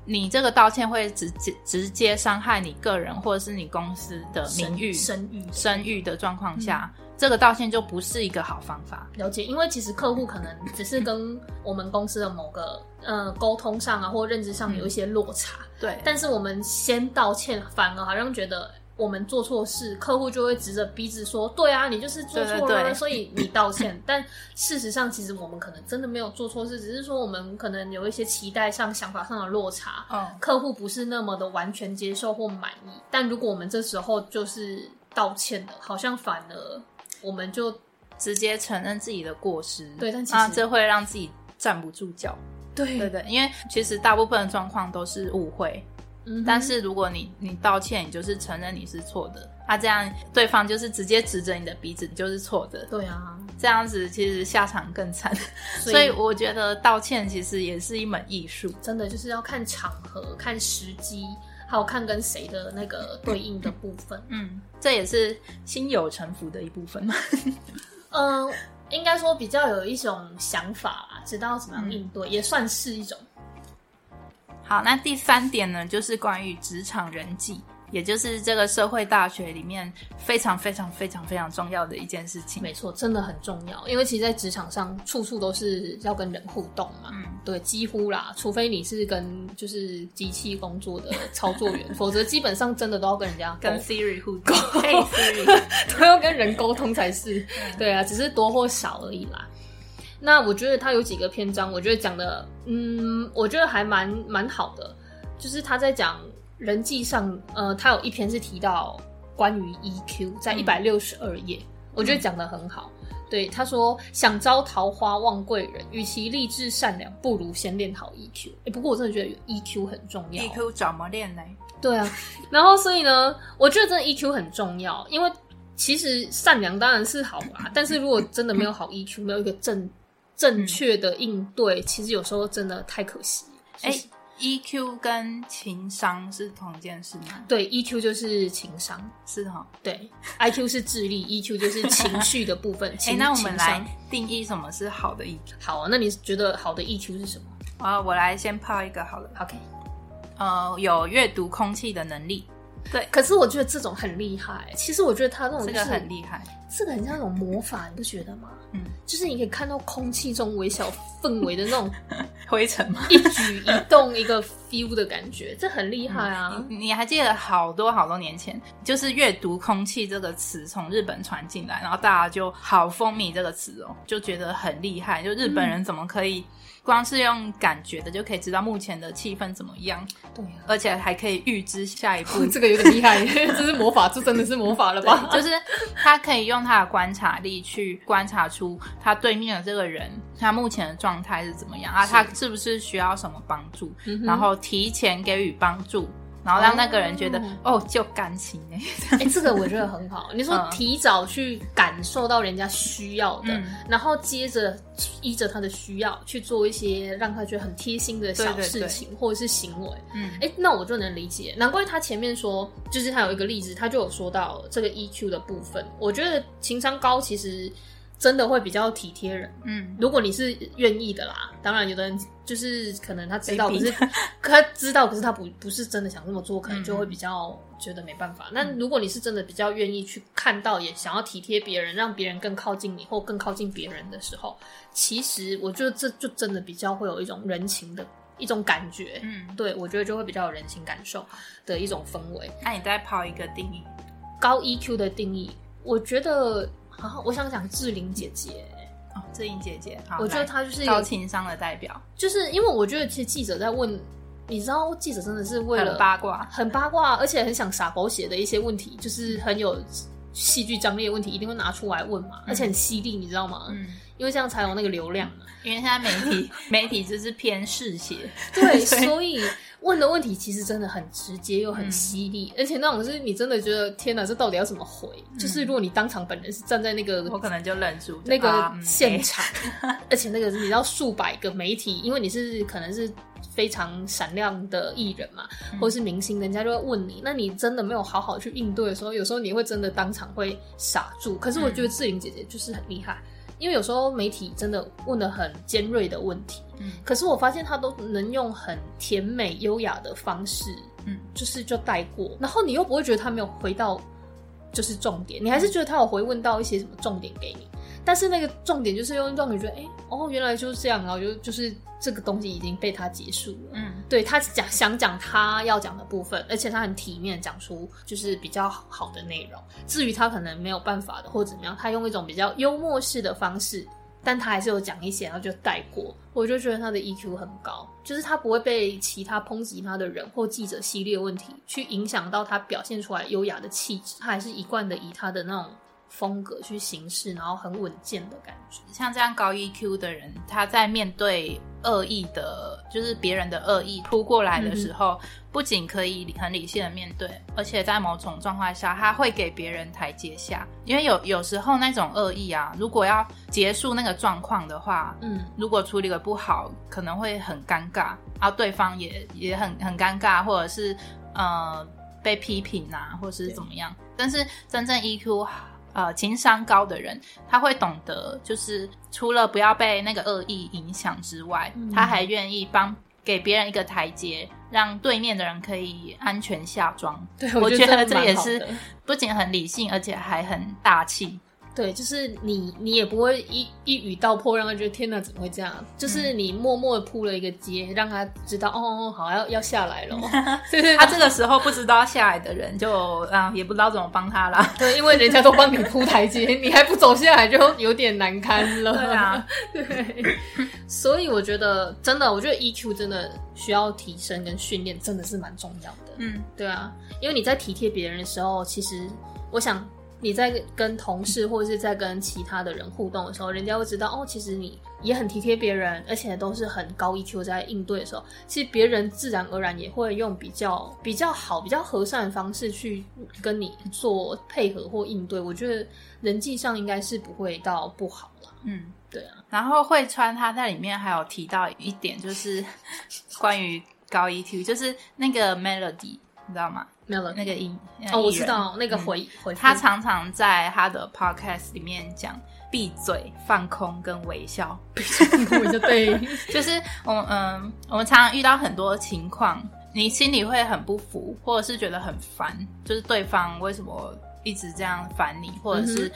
你这个道歉会直接直接伤害你个人或者是你公司的名誉、声誉、声誉的状况下。这个道歉就不是一个好方法。了解，因为其实客户可能只是跟我们公司的某个呃沟通上啊，或认知上有一些落差。对。但是我们先道歉，反而好像觉得我们做错事，客户就会指着鼻子说：“对啊，你就是做错了，所以你道歉。”但事实上，其实我们可能真的没有做错事，只是说我们可能有一些期待上、想法上的落差。嗯。客户不是那么的完全接受或满意。但如果我们这时候就是道歉的，好像反而。我们就直接承认自己的过失，对，但其实这会让自己站不住脚。对对对，因为其实大部分的状况都是误会，嗯，但是如果你你道歉，你就是承认你是错的，啊，这样对方就是直接指着你的鼻子，你就是错的。对啊，这样子其实下场更惨。所以我觉得道歉其实也是一门艺术，真的就是要看场合、看时机。还有看跟谁的那个对应的部分，嗯，这也是心有城府的一部分嘛。嗯，应该说比较有一种想法吧，知道怎么样应对，也算是一种。好，那第三点呢，就是关于职场人际。也就是这个社会大学里面非常非常非常非常重要的一件事情。没错，真的很重要，因为其实，在职场上，处处都是要跟人互动嘛。嗯，对，几乎啦，除非你是跟就是机器工作的操作员，否则基本上真的都要跟人家跟 Siri 互动，嘿 Siri 都要跟人沟通才是。对啊，只是多或少而已啦。那我觉得他有几个篇章，我觉得讲的，嗯，我觉得还蛮蛮好的，就是他在讲。人际上，呃，他有一篇是提到关于 EQ，在一百六十二页，我觉得讲的很好。对，他说想招桃花望贵人，与其立志善良，不如先练好 EQ。哎，不过我真的觉得 EQ 很重要。EQ 怎么练呢？对啊，然后所以呢，我觉得真的 EQ 很重要，因为其实善良当然是好啦，但是如果真的没有好 EQ，没有一个正正确的应对，其实有时候真的太可惜。哎。EQ 跟情商是同一件事吗？对，EQ 就是情商，是哈。对，IQ 是智力，EQ 就是情绪的部分。哎，那我们来定义什么是好的 EQ。好啊，那你觉得好的 EQ 是什么？啊，我来先抛一个好了。OK，呃，有阅读空气的能力。对，可是我觉得这种很厉害。其实我觉得他这种这个很厉害，这个很像那种魔法，你不觉得吗？嗯，就是你可以看到空气中微小氛围的那种 灰尘吗？一举一动一个 feel 的感觉，这很厉害啊！你还记得好多好多年前，就是阅读空气这个词从日本传进来，然后大家就好风靡这个词哦，就觉得很厉害，就日本人怎么可以？光是用感觉的就可以知道目前的气氛怎么样，对，而且还可以预知下一步，这个有点厉害，这是魔法，这真的是魔法了吧？就是他可以用他的观察力去观察出他对面的这个人他目前的状态是怎么样啊，他是不是需要什么帮助，然后提前给予帮助。然后让那个人觉得哦，就感情哎，哎，这个我觉得很好。你说提早去感受到人家需要的，然后接着依着他的需要去做一些让他觉得很贴心的小事情或者是行为，嗯，哎，那我就能理解。难怪他前面说，就是他有一个例子，他就有说到这个 EQ 的部分。我觉得情商高其实。真的会比较体贴人，嗯，如果你是愿意的啦，当然有的人就是可能他知道，可是 他知道，可是他不不是真的想这么做，可能就会比较觉得没办法。那如果你是真的比较愿意去看到，也想要体贴别人，让别人更靠近你或更靠近别人的时候，其实我觉得这就真的比较会有一种人情的一种感觉，嗯，对我觉得就会比较有人情感受的一种氛围。那你再抛一个定义，高 EQ 的定义，我觉得。好，我想讲志玲姐姐哦，志玲姐姐，我觉得她就是高情商的代表，就是因为我觉得其实记者在问，你知道记者真的是为了八卦，很八卦，而且很想撒狗血的一些问题，就是很有戏剧张力的问题，一定会拿出来问嘛，而且很犀利，你知道吗？嗯，因为这样才有那个流量嘛。因为现在媒体 媒体就是偏嗜血，对，所以。问的问题其实真的很直接又很犀利，而且那种是你真的觉得天哪，这到底要怎么回？就是如果你当场本人是站在那个，我可能就愣住那个现场，而且那个你知道数百个媒体，因为你是可能是非常闪亮的艺人嘛，或者是明星，人家就会问你，那你真的没有好好去应对的时候，有时候你会真的当场会傻住。可是我觉得志玲姐姐就是很厉害。因为有时候媒体真的问的很尖锐的问题，嗯，可是我发现他都能用很甜美优雅的方式，嗯，就是就带过，然后你又不会觉得他没有回到就是重点，你还是觉得他有回问到一些什么重点给你。但是那个重点就是用让你觉得，哎，哦，原来就是这样，然后就就是这个东西已经被他结束了。嗯，对他讲想讲他要讲的部分，而且他很体面讲出就是比较好的内容。至于他可能没有办法的或怎么样，他用一种比较幽默式的方式，但他还是有讲一些，然后就带过。我就觉得他的 EQ 很高，就是他不会被其他抨击他的人或记者系列问题去影响到他表现出来优雅的气质，他还是一贯的以他的那种。风格去行事，然后很稳健的感觉。像这样高 EQ 的人，他在面对恶意的，就是别人的恶意扑过来的时候，不仅可以很理性的面对，而且在某种状况下，他会给别人台阶下。因为有有时候那种恶意啊，如果要结束那个状况的话，嗯，如果处理的不好，可能会很尴尬，然后对方也也很很尴尬，或者是呃被批评啊，或者是怎么样。但是真正 EQ。呃，情商高的人，他会懂得，就是除了不要被那个恶意影响之外，他还愿意帮给别人一个台阶，让对面的人可以安全下庄。对，我觉得这也是不仅很理性，而且还很大气。对，就是你，你也不会一一语道破，让他觉得天哪，怎么会这样？就是你默默的铺了一个阶，让他知道，哦哦，好，要要下来了。对对，他这个时候不知道下来的人就啊，也不知道怎么帮他啦。对，因为人家都帮你铺台阶，你还不走下来，就有点难堪了。对啊，对，所以我觉得真的，我觉得 EQ 真的需要提升跟训练，真的是蛮重要的。嗯，对啊，因为你在体贴别人的时候，其实我想你在跟同事或者是在跟其他的人互动的时候，人家会知道哦，其实你也很体贴别人，而且都是很高 EQ 在应对的时候，其实别人自然而然也会用比较比较好、比较和善的方式去跟你做配合或应对。我觉得人际上应该是不会到不好了。嗯，对啊，然后慧川他在里面还有提到一点，就是 关于高 EQ，就是那个 melody，你知道吗？没有了。那个音哦，我知道那个回、回他常常在他的 podcast 里面讲闭嘴、放空跟微笑，我就对，就是我们嗯，我们常常遇到很多情况，你心里会很不服，或者是觉得很烦，就是对方为什么一直这样烦你，或者是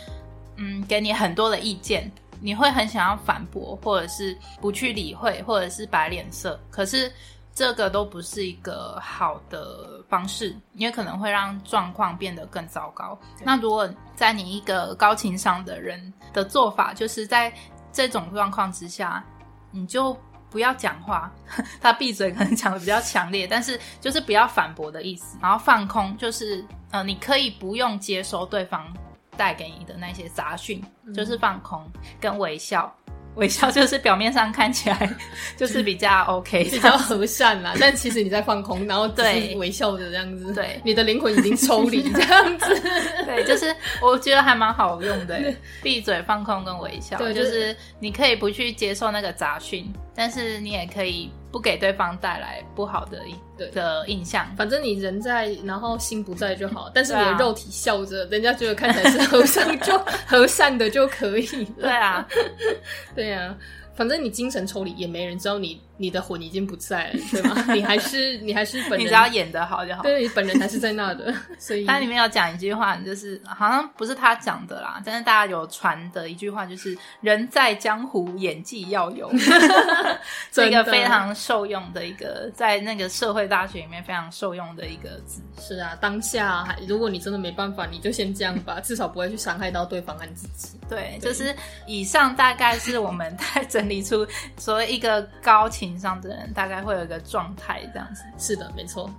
嗯给你很多的意见，你会很想要反驳，或者是不去理会，或者是摆脸色，可是。这个都不是一个好的方式，因为可能会让状况变得更糟糕。那如果在你一个高情商的人的做法，就是在这种状况之下，你就不要讲话，他闭嘴可能讲的比较强烈，但是就是不要反驳的意思，然后放空，就是呃，你可以不用接收对方带给你的那些杂讯，就是放空跟微笑。微笑 就是表面上看起来 就是比较 OK，比较和善啦，但其实你在放空，然后对。微笑的这样子，对。你的灵魂已经抽离这样子，对，就是我觉得还蛮好用的，闭嘴、放空跟微笑，对就是你可以不去接受那个杂讯，但是你也可以不给对方带来不好的对。的印象。反正你人在，然后心不在就好，但是你的肉体笑着，人家觉得看起来是和善 就和善的就可以了，对啊，对啊、反正你精神抽离，也没人知道你你的魂已经不在了，对吗？你还是你还是本人，你只要演的好就好。对你本人还是在那的，所以它里面有讲一句话，就是好像不是他讲的啦，但是大家有传的一句话，就是“人在江湖，演技要有”，是一个非常受用的一个，在那个社会大学里面非常受用的一个字。是啊，当下还如果你真的没办法，你就先这样吧，至少不会去伤害到对方和自己。对，就是以上大概是我们在整理出所谓一个高情商的人大概会有一个状态这样子。是的，没错。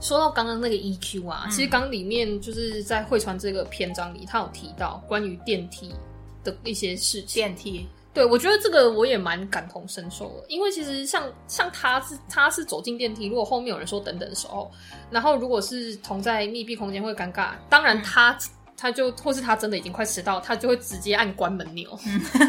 说到刚刚那个 EQ 啊，其实刚里面就是在汇传这个篇章里，他有提到关于电梯的一些事情。电梯，对，我觉得这个我也蛮感同身受的，因为其实像像他是他是走进电梯，如果后面有人说等等的时候，然后如果是同在密闭空间会尴尬，当然他。他就或是他真的已经快迟到，他就会直接按关门钮。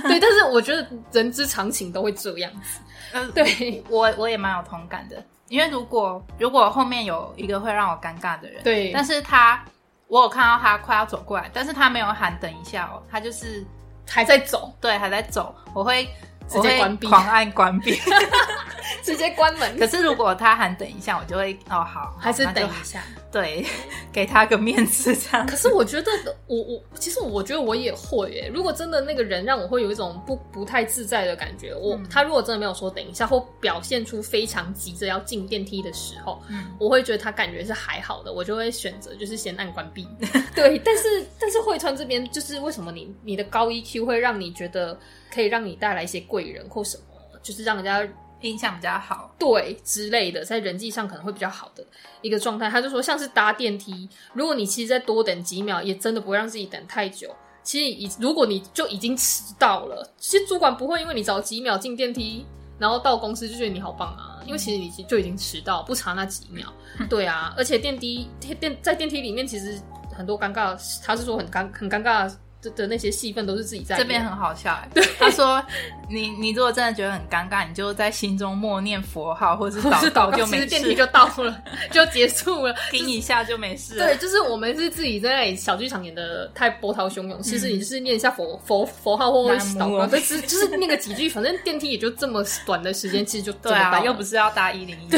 对，但是我觉得人之常情都会这样子。嗯，对我我也蛮有同感的，因为如果如果后面有一个会让我尴尬的人，对但是他我有看到他快要走过来，但是他没有喊等一下哦，他就是还在走，对还在走，我会直接关闭狂按关闭。直接关门。可是如果他喊等一下，我就会哦好，还是等一下。对，给他个面子这样。可是我觉得我我其实我觉得我也会耶。如果真的那个人让我会有一种不不太自在的感觉，我、他如果真的没有说等一下，或表现出非常急着要进电梯的时候，嗯我会觉得他感觉是还好的，我就会选择就是先按关闭。对，但是但是汇川这边就是为什么你你的高 EQ 会让你觉得可以让你带来一些贵人或什么，就是让人家印象比较好，对之类的，在人际上可能会比较好的一个状态。他就说，像是搭电梯，如果你其实再多等几秒，也真的不会让自己等太久。其实已，如果你就已经迟到了，其实主管不会因为你早几秒进电梯，然后到公司就觉得你好棒啊，因为其实你就已经迟到，不差那几秒。对啊，而且电梯电在电梯里面，其实很多尴尬，他是说很尴很尴尬的那些戏份都是自己在这边很好笑、欸。他说：“你你如果真的觉得很尴尬，你就在心中默念佛号，或者是祷祷，就没事，电梯就到了，就结束了。叮一下就没事了。对，就是我们是自己在那里小剧场演的太波涛汹涌，其实你就是念一下佛佛佛号或者是祷告，南无但是就是念个几句，反正电梯也就这么短的时间，其实就对啊，又不是要搭一零一。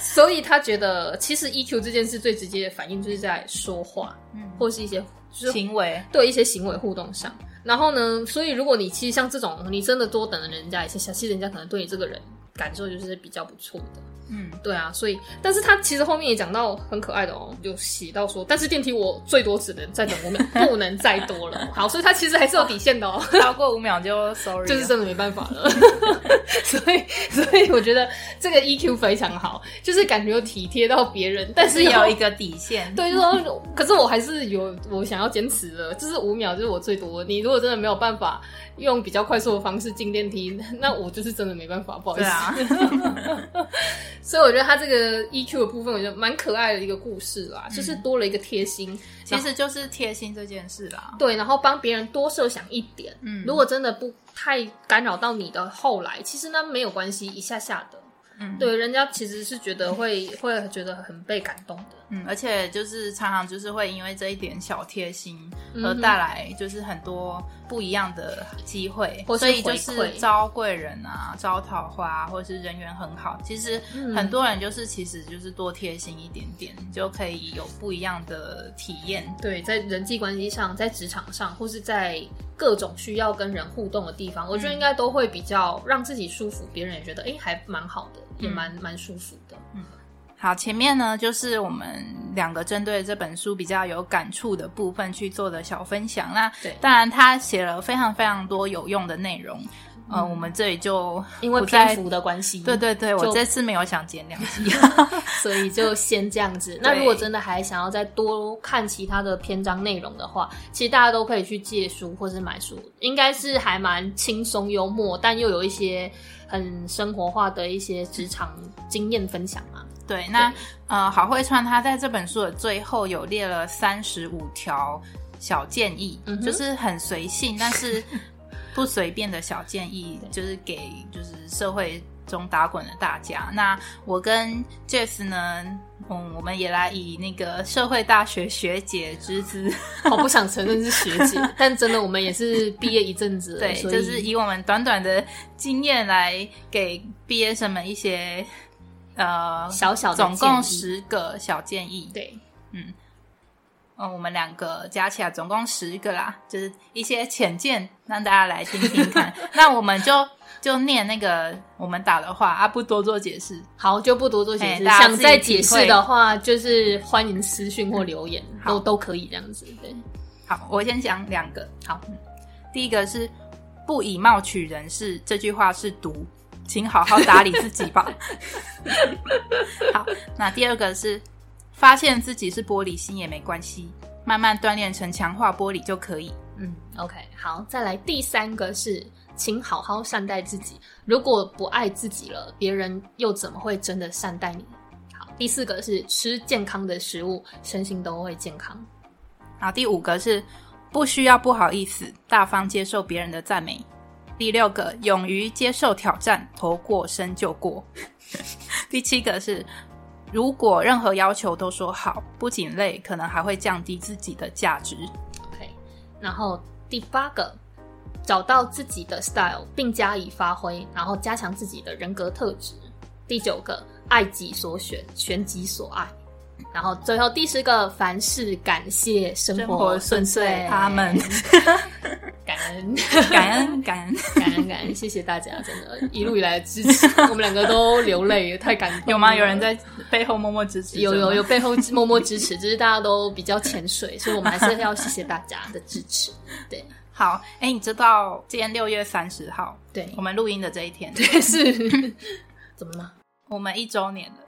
所以他觉得，其实 EQ 这件事最直接的反应就是在说话，嗯或是一些就是行为，对一些行为互动上。然后呢，所以如果你其实像这种，你真的多等了人家一下，其实人家可能对你这个人感受就是比较不错的。嗯，对啊，所以，但是他其实后面也讲到很可爱的哦，有写到说，但是电梯我最多只能再等五秒，不能再多了。好，所以他其实还是有底线的哦。超过五秒就 sorry，就是真的没办法了，所以所以我觉得这个 EQ 非常好，就是感觉有体贴到别人，但是是有一个底线。对，就说，可是我还是有我想要坚持的，就是五秒就是我最多。你如果真的没有办法用比较快速的方式进电梯，那我就是真的没办法，不好意思。对啊，所以我觉得他这个 EQ 的部分，我觉得蛮可爱的一个故事啦，就是多了一个贴心，其实就是贴心这件事啦。对，然后帮别人多设想一点。嗯如果真的不太干扰到你的后来，其实那没有关系，一下下的。嗯对，人家其实是觉得会会觉得很被感动的。嗯，而且就是常常就是会因为这一点小贴心嗯而带来就是很多不一样的机会，所以就是招贵人啊、招桃花，或者是人缘很好。其实嗯很多人就是其实就是多贴心一点点，就可以有不一样的体验。对，在人际关系上，在职场上，或是在各种需要跟人互动的地方，我觉得应该都会比较让自己舒服，别人也觉得哎、诶还蛮好的，也蛮蛮舒服的。好，前面呢就是我们两个针对这本书比较有感触的部分去做的小分享。那对当然他写了非常非常多有用的内容，呃，我们这里就因为篇幅的关系，对对对，我就这次没有想剪两集。所以就先这样子。那如果真的还想要再多看其他的篇章内容的话，其实大家都可以去借书或是买书，应该是还蛮轻松幽默，但又有一些很生活化的一些职场经验分享嘛。对，那呃，郝慧川他在这本书的最后有列了三十五条小建议，嗯就是很随性，但是 不随便的小建议，就是给就是社会中打滚的大家。那我跟 Jess 呢，嗯，我们也来以那个社会大学学姐之姿，我不想承认是学姐，但真的我们也是毕业一阵子了，对，就是以我们短短的经验来给毕业生们一些呃小小的总共十个小建议。对。嗯，我们两个加起来总共十个啦，就是一些浅见，让大家来听听看。那我们就就念那个我们打的话啊，不多做解释。好，就不多做解释。想再解释的话，就是欢迎私讯或留言，好都都可以这样子。对，好，我先讲两个。好，第一个是“不以貌取人是”，这句话是毒，请好好打理自己吧。好，那第二个是发现自己是玻璃心也没关系，慢慢锻炼成强化玻璃就可以。嗯，OK，好，再来第三个是，请好好善待自己。如果不爱自己了，别人又怎么会真的善待你？好，第四个是吃健康的食物，身心都会健康。好第五个是不需要不好意思，大方接受别人的赞美。第六个，勇于接受挑战，头过身就过。第七个是，如果任何要求都说好，不仅累，可能还会降低自己的价值。OK，然后第八个，找到自己的 style 并加以发挥，然后加强自己的人格特质。第九个，爱己所选，选己所爱。然后最后第十个，凡事感谢生生活活顺遂遂，，他们 感恩感恩 感恩。感恩 感恩，谢谢大家，真的，一路以来的支持，我们两个都流泪，太感动。有吗？有人在背后默默支持？有有有。背后默默支持，只是大家都比较潜水，所以我们还是要谢谢大家的支持。对 好，哎，你知道今天六月三十号，对我们录音的这一天，对是，怎么了？我们一周年了。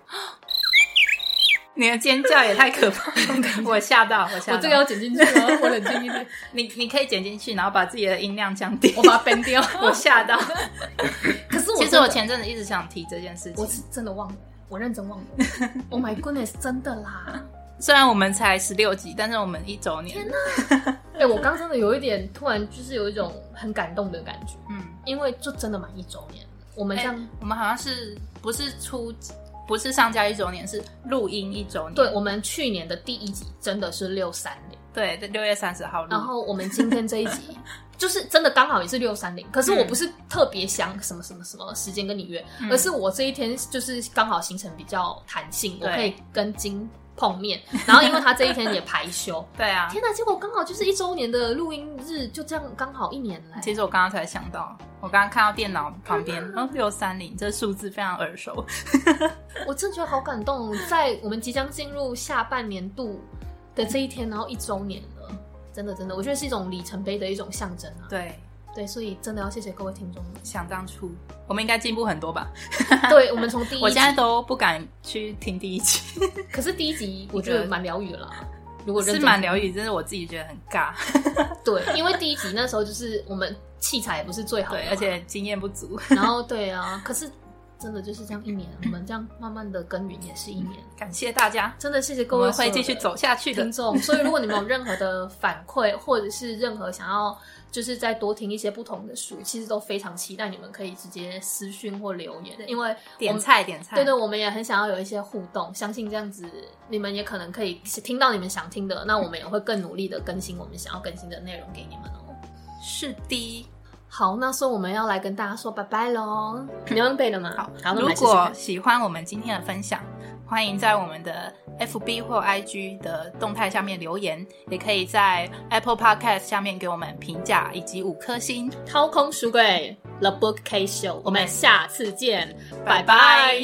你的尖叫也太可怕了，我吓到，我吓到。我这个要剪进去吗？我冷静一点，你你可以剪进去，然后把自己的音量降低。我把它崩掉。我吓到。可是我其实我前阵子一直想提这件事情。我是真的忘了，我认真忘了。Oh my goodness，真的啦！虽然我们才十六集，但是我们一周年。天哪！哎、我刚真的有一点突然就是有一种很感动的感觉，嗯，因为就真的满一周年了。我们这样，哎我们好像是不是出不是上架一周年，是录音一周年。对我们去年的第一集真的是六三零，对，六月三十号录。然后我们今天这一集 就是真的刚好也是六三零，可是我不是特别想什么什么什么时间跟你约，嗯而是我这一天就是刚好行程比较弹性，我可以跟金碰面，然后因为他这一天也排休。对啊，天哪！结果刚好就是一周年的录音日，就这样刚好一年来。其实我刚刚才想到，我刚刚看到电脑旁边，嗯，六三零这数字非常耳熟。我真的觉得好感动，在我们即将进入下半年度的这一天，然后一周年了，真的真的，我觉得是一种里程碑的一种象征啊。对，对，所以真的要谢谢各位听众。想当初我们应该进步很多吧？对，我们从第一集，我现在都不敢去听第一集，可是第一集 我觉得蛮疗愈的啦。如果认是真蛮疗愈，真的我自己觉得很尬，对，因为第一集那时候就是我们器材也不是最好的对，而且经验不足。然后对啊，可是真的就是这样一年，我们这样慢慢的耕耘也是一年，感谢大家，真的谢谢各位们会继续走下去的听。众。所以如果你们有任何的反馈，或者是任何想要就是再多听一些不同的书，其实都非常期待你们可以直接私讯或留言，因为我点菜点菜，对对，我们也很想要有一些互动，相信这样子你们也可能可以听到你们想听的，那我们也会更努力的更新我们想要更新的内容给你们哦。是的。好，那所以我们要来跟大家说拜拜喽。你要背了吗？好，好，如果喜欢我们今天的分享，欢迎在我们的 FB 或 IG 的动态下面留言，也可以在 Apple Podcast 下面给我们评价以及五颗星。掏空书柜 The Book Case Show，我们下次见，拜拜